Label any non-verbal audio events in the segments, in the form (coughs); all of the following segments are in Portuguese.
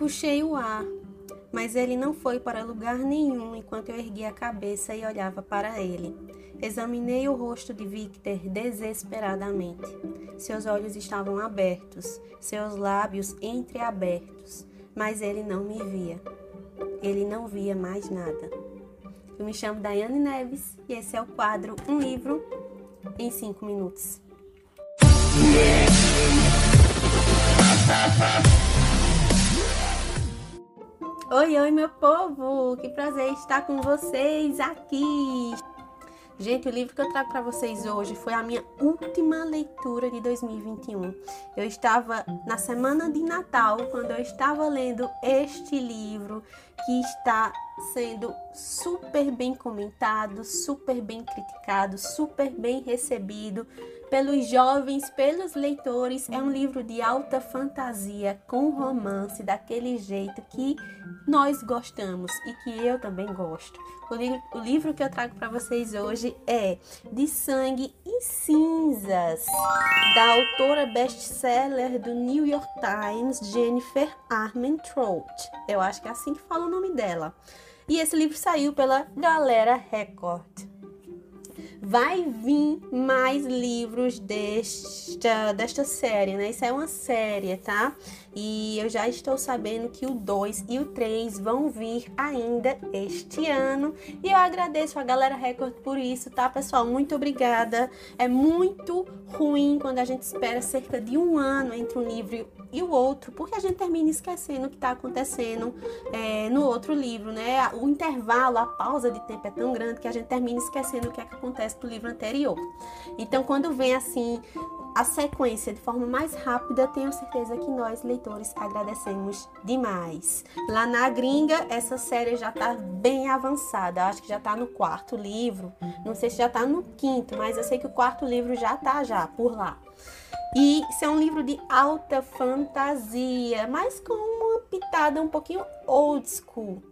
Puxei o ar, mas ele não foi para lugar nenhum enquanto eu ergui a cabeça e olhava para ele. Examinei o rosto de Victor desesperadamente. Seus olhos estavam abertos, seus lábios entreabertos, mas ele não me via. Ele não via mais nada. Eu me chamo Daiane Neves e esse é o quadro Um Livro em 5 Minutos. Oi, oi, meu povo! Que prazer estar com vocês aqui! Gente, o livro que eu trago para vocês hoje foi a minha última leitura de 2021. Eu estava na semana de Natal quando eu estava lendo este livro que está sendo super bem comentado, super bem criticado, super bem recebido pelos jovens, pelos leitores. É um livro de alta fantasia, com romance, daquele jeito que nós gostamos e que eu também gosto. O, li o livro que eu trago para vocês hoje é De Sangue e Cinzas, da autora best-seller do New York Times, Jennifer Armentrout. Eu acho que é assim que fala o nome dela. E esse livro saiu pela Galera Record vai vir mais livros desta, desta série, né? Isso é uma série, tá? E eu já estou sabendo que o 2 e o 3 vão vir ainda este ano. E eu agradeço a galera Record por isso, tá, pessoal? Muito obrigada. É muito ruim quando a gente espera cerca de um ano entre um livro e o outro, porque a gente termina esquecendo o que está acontecendo é, no outro livro, né? O intervalo, a pausa de tempo é tão grande que a gente termina esquecendo o que, é que acontece no livro anterior. Então, quando vem assim a sequência de forma mais rápida, tenho certeza que nós, leitores, agradecemos demais. Lá na gringa, essa série já está bem avançada. acho que já está no quarto livro. Não sei se já está no quinto, mas eu sei que o quarto livro já está já por lá. E isso é um livro de alta fantasia, mas com uma pitada um pouquinho old school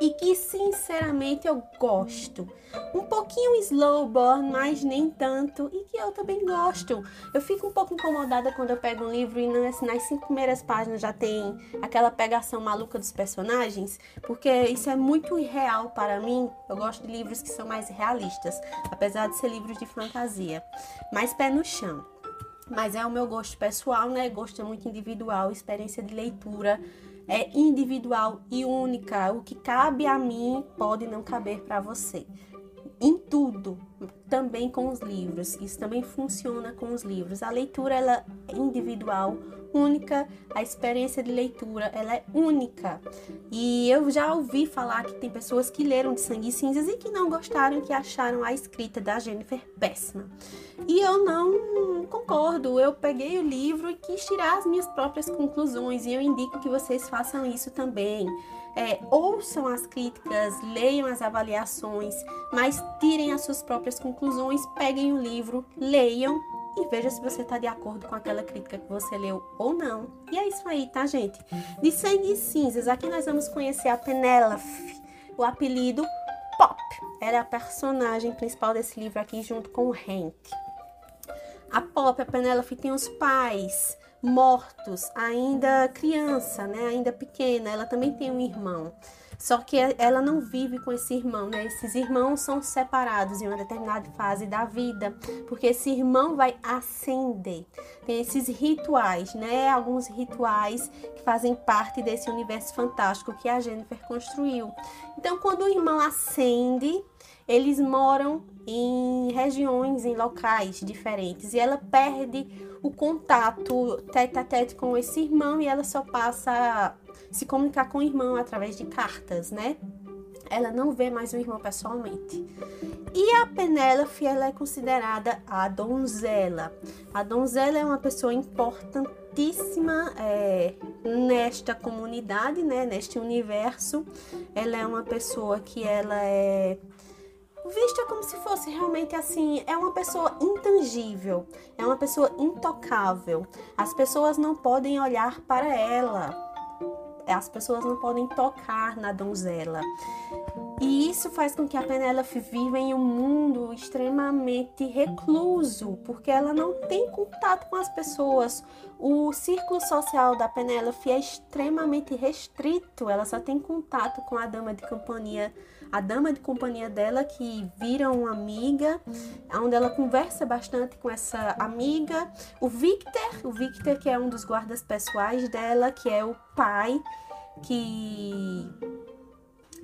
e que sinceramente eu gosto. Um pouquinho slow burn, mas nem tanto, e que eu também gosto. Eu fico um pouco incomodada quando eu pego um livro e nas, nas cinco primeiras páginas já tem aquela pegação maluca dos personagens, porque isso é muito irreal para mim. Eu gosto de livros que são mais realistas, apesar de ser livros de fantasia. Mais pé no chão. Mas é o meu gosto pessoal, né? Gosto é muito individual, experiência de leitura é individual e única. O que cabe a mim pode não caber para você. Em tudo, também com os livros. Isso também funciona com os livros. A leitura ela é individual, única, a experiência de leitura ela é única. E eu já ouvi falar que tem pessoas que leram de Sangue e Cinzas e que não gostaram, que acharam a escrita da Jennifer péssima. E eu não concordo. Eu peguei o livro e quis tirar as minhas próprias conclusões e eu indico que vocês façam isso também. É, ouçam as críticas, leiam as avaliações, mas tirem as suas próprias conclusões, peguem o livro, leiam e veja se você está de acordo com aquela crítica que você leu ou não. E é isso aí, tá, gente? De Sangue e Cinzas, aqui nós vamos conhecer a Penélope, o apelido Pop. Ela é a personagem principal desse livro aqui, junto com o Hank. A Pop, a Penélope, tem os pais mortos, ainda criança, né? Ainda pequena. Ela também tem um irmão. Só que ela não vive com esse irmão, né? Esses irmãos são separados em uma determinada fase da vida, porque esse irmão vai ascender. Tem esses rituais, né? Alguns rituais que fazem parte desse universo fantástico que a Jennifer construiu. Então, quando o irmão ascende, eles moram em regiões, em locais diferentes e ela perde o contato tete a tete com esse irmão e ela só passa se comunicar com o irmão através de cartas, né? Ela não vê mais o irmão pessoalmente. E a Penélope, ela é considerada a donzela. A donzela é uma pessoa importantíssima é, nesta comunidade, né? Neste universo. Ela é uma pessoa que ela é vista como se fosse realmente assim, é uma pessoa intangível, é uma pessoa intocável. As pessoas não podem olhar para ela. As pessoas não podem tocar na donzela. E isso faz com que a Penélope viva em um mundo extremamente recluso, porque ela não tem contato com as pessoas. O círculo social da Penélope é extremamente restrito, ela só tem contato com a dama de companhia, a dama de companhia dela que vira uma amiga, onde ela conversa bastante com essa amiga. O Victor, o Victor que é um dos guardas pessoais dela, que é o pai que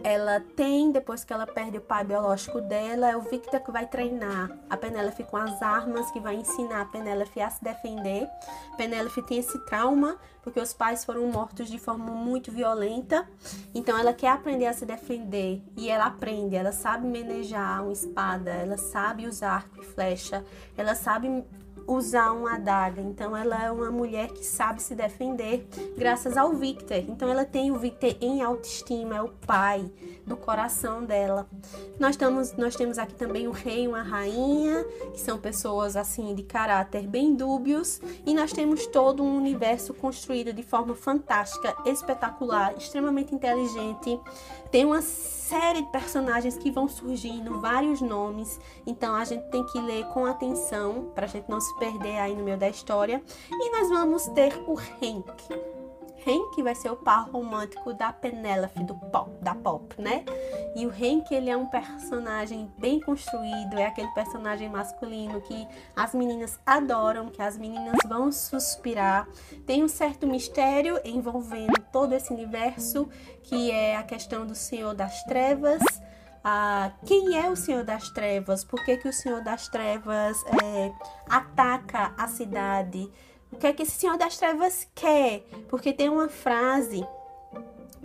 ela tem, depois que ela perde o pai biológico dela, é o Victor que vai treinar. A Penélope com as armas, que vai ensinar a Penélope a se defender. Penélope tem esse trauma, porque os pais foram mortos de forma muito violenta, então ela quer aprender a se defender. E ela aprende, ela sabe manejar uma espada, ela sabe usar arco e flecha, ela sabe usar uma adaga. Então ela é uma mulher que sabe se defender graças ao Victor. Então ela tem o Victor em autoestima, é o pai do coração dela. Nós temos, nós temos aqui também o rei e uma rainha, que são pessoas assim de caráter bem dúbios, e nós temos todo um universo construído de forma fantástica, espetacular, extremamente inteligente. Tem uma série de personagens que vão surgindo, vários nomes, então a gente tem que ler com atenção para a gente não se perder aí no meio da história. E nós vamos ter o Hank. Hank vai ser o par romântico da Penélope do pop, da pop, né? E o Hank ele é um personagem bem construído, é aquele personagem masculino que as meninas adoram, que as meninas vão suspirar. Tem um certo mistério envolvendo todo esse universo, que é a questão do Senhor das Trevas. Ah, quem é o Senhor das Trevas? Por que, que o Senhor das Trevas é, ataca a cidade? O que é que esse Senhor das Trevas quer, porque tem uma frase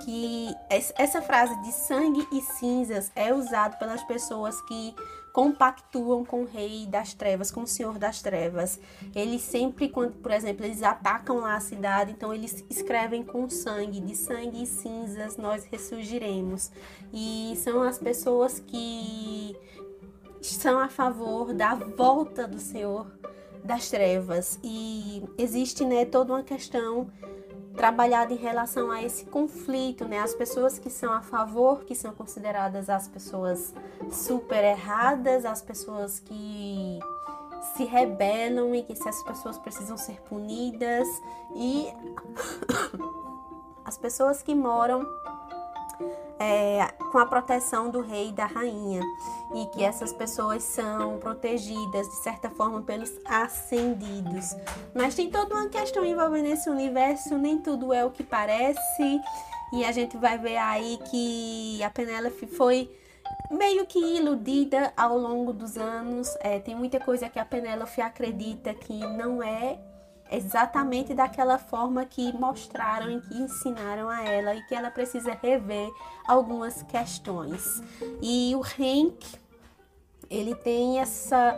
que essa frase de sangue e cinzas é usada pelas pessoas que compactuam com o rei das trevas, com o senhor das trevas. Eles sempre, quando, por exemplo, eles atacam lá a cidade, então eles escrevem com sangue, de sangue e cinzas nós ressurgiremos. E são as pessoas que são a favor da volta do senhor das trevas e existe né, toda uma questão trabalhada em relação a esse conflito, né? As pessoas que são a favor, que são consideradas as pessoas super erradas, as pessoas que se rebelam e que essas pessoas precisam ser punidas e (coughs) as pessoas que moram é, com a proteção do rei e da rainha, e que essas pessoas são protegidas de certa forma pelos ascendidos. Mas tem toda uma questão envolvendo esse universo, nem tudo é o que parece, e a gente vai ver aí que a Penélope foi meio que iludida ao longo dos anos. É, tem muita coisa que a Penélope acredita que não é exatamente daquela forma que mostraram e que ensinaram a ela e que ela precisa rever algumas questões. E o Hank, ele tem essa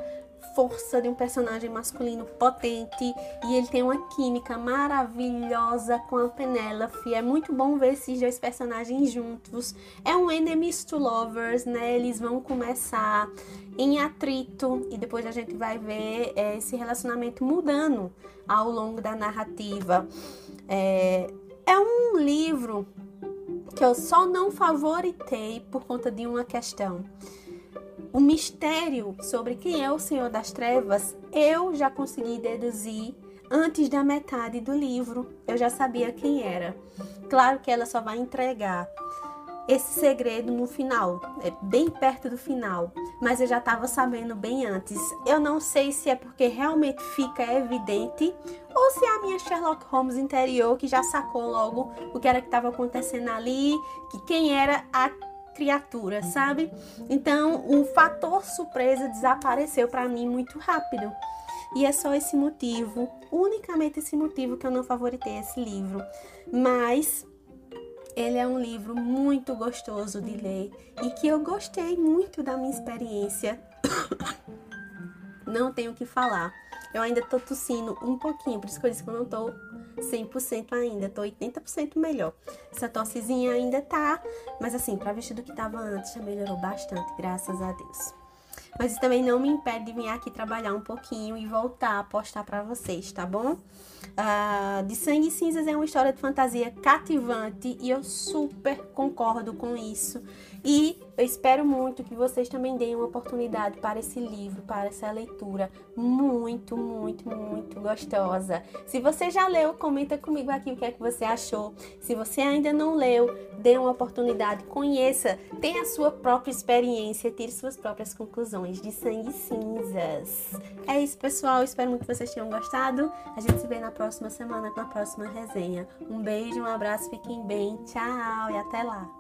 força de um personagem masculino potente e ele tem uma química maravilhosa com a Penélope. É muito bom ver esses dois personagens juntos. É um enemies to lovers, né? Eles vão começar em atrito e depois a gente vai ver é, esse relacionamento mudando ao longo da narrativa. É, é um livro que eu só não favoritei por conta de uma questão o mistério sobre quem é o Senhor das Trevas, eu já consegui deduzir antes da metade do livro. Eu já sabia quem era. Claro que ela só vai entregar esse segredo no final, é bem perto do final, mas eu já estava sabendo bem antes. Eu não sei se é porque realmente fica evidente ou se é a minha Sherlock Holmes interior que já sacou logo o que era que estava acontecendo ali, que quem era a criatura, sabe? Então, o fator surpresa desapareceu para mim muito rápido. E é só esse motivo, unicamente esse motivo que eu não favoritei esse livro. Mas ele é um livro muito gostoso de ler e que eu gostei muito da minha experiência. (coughs) Não tenho o que falar. Eu ainda tô tossindo um pouquinho, por isso que eu disse que eu não tô 100% ainda, tô 80% melhor. Essa tossezinha ainda tá, mas assim, pra vestir do que tava antes, já melhorou bastante, graças a Deus. Mas isso também não me impede de vir aqui trabalhar um pouquinho e voltar a postar para vocês, tá bom? Uh, de Sangue e Cinzas é uma história de fantasia cativante e eu super concordo com isso. E eu espero muito que vocês também deem uma oportunidade para esse livro, para essa leitura muito, muito, muito gostosa. Se você já leu, comenta comigo aqui o que é que você achou. Se você ainda não leu, dê uma oportunidade, conheça, tenha a sua própria experiência, tire suas próprias conclusões de Sangue Cinzas. É isso, pessoal. Espero muito que vocês tenham gostado. A gente se vê na próxima semana com a próxima resenha. Um beijo, um abraço, fiquem bem, tchau e até lá.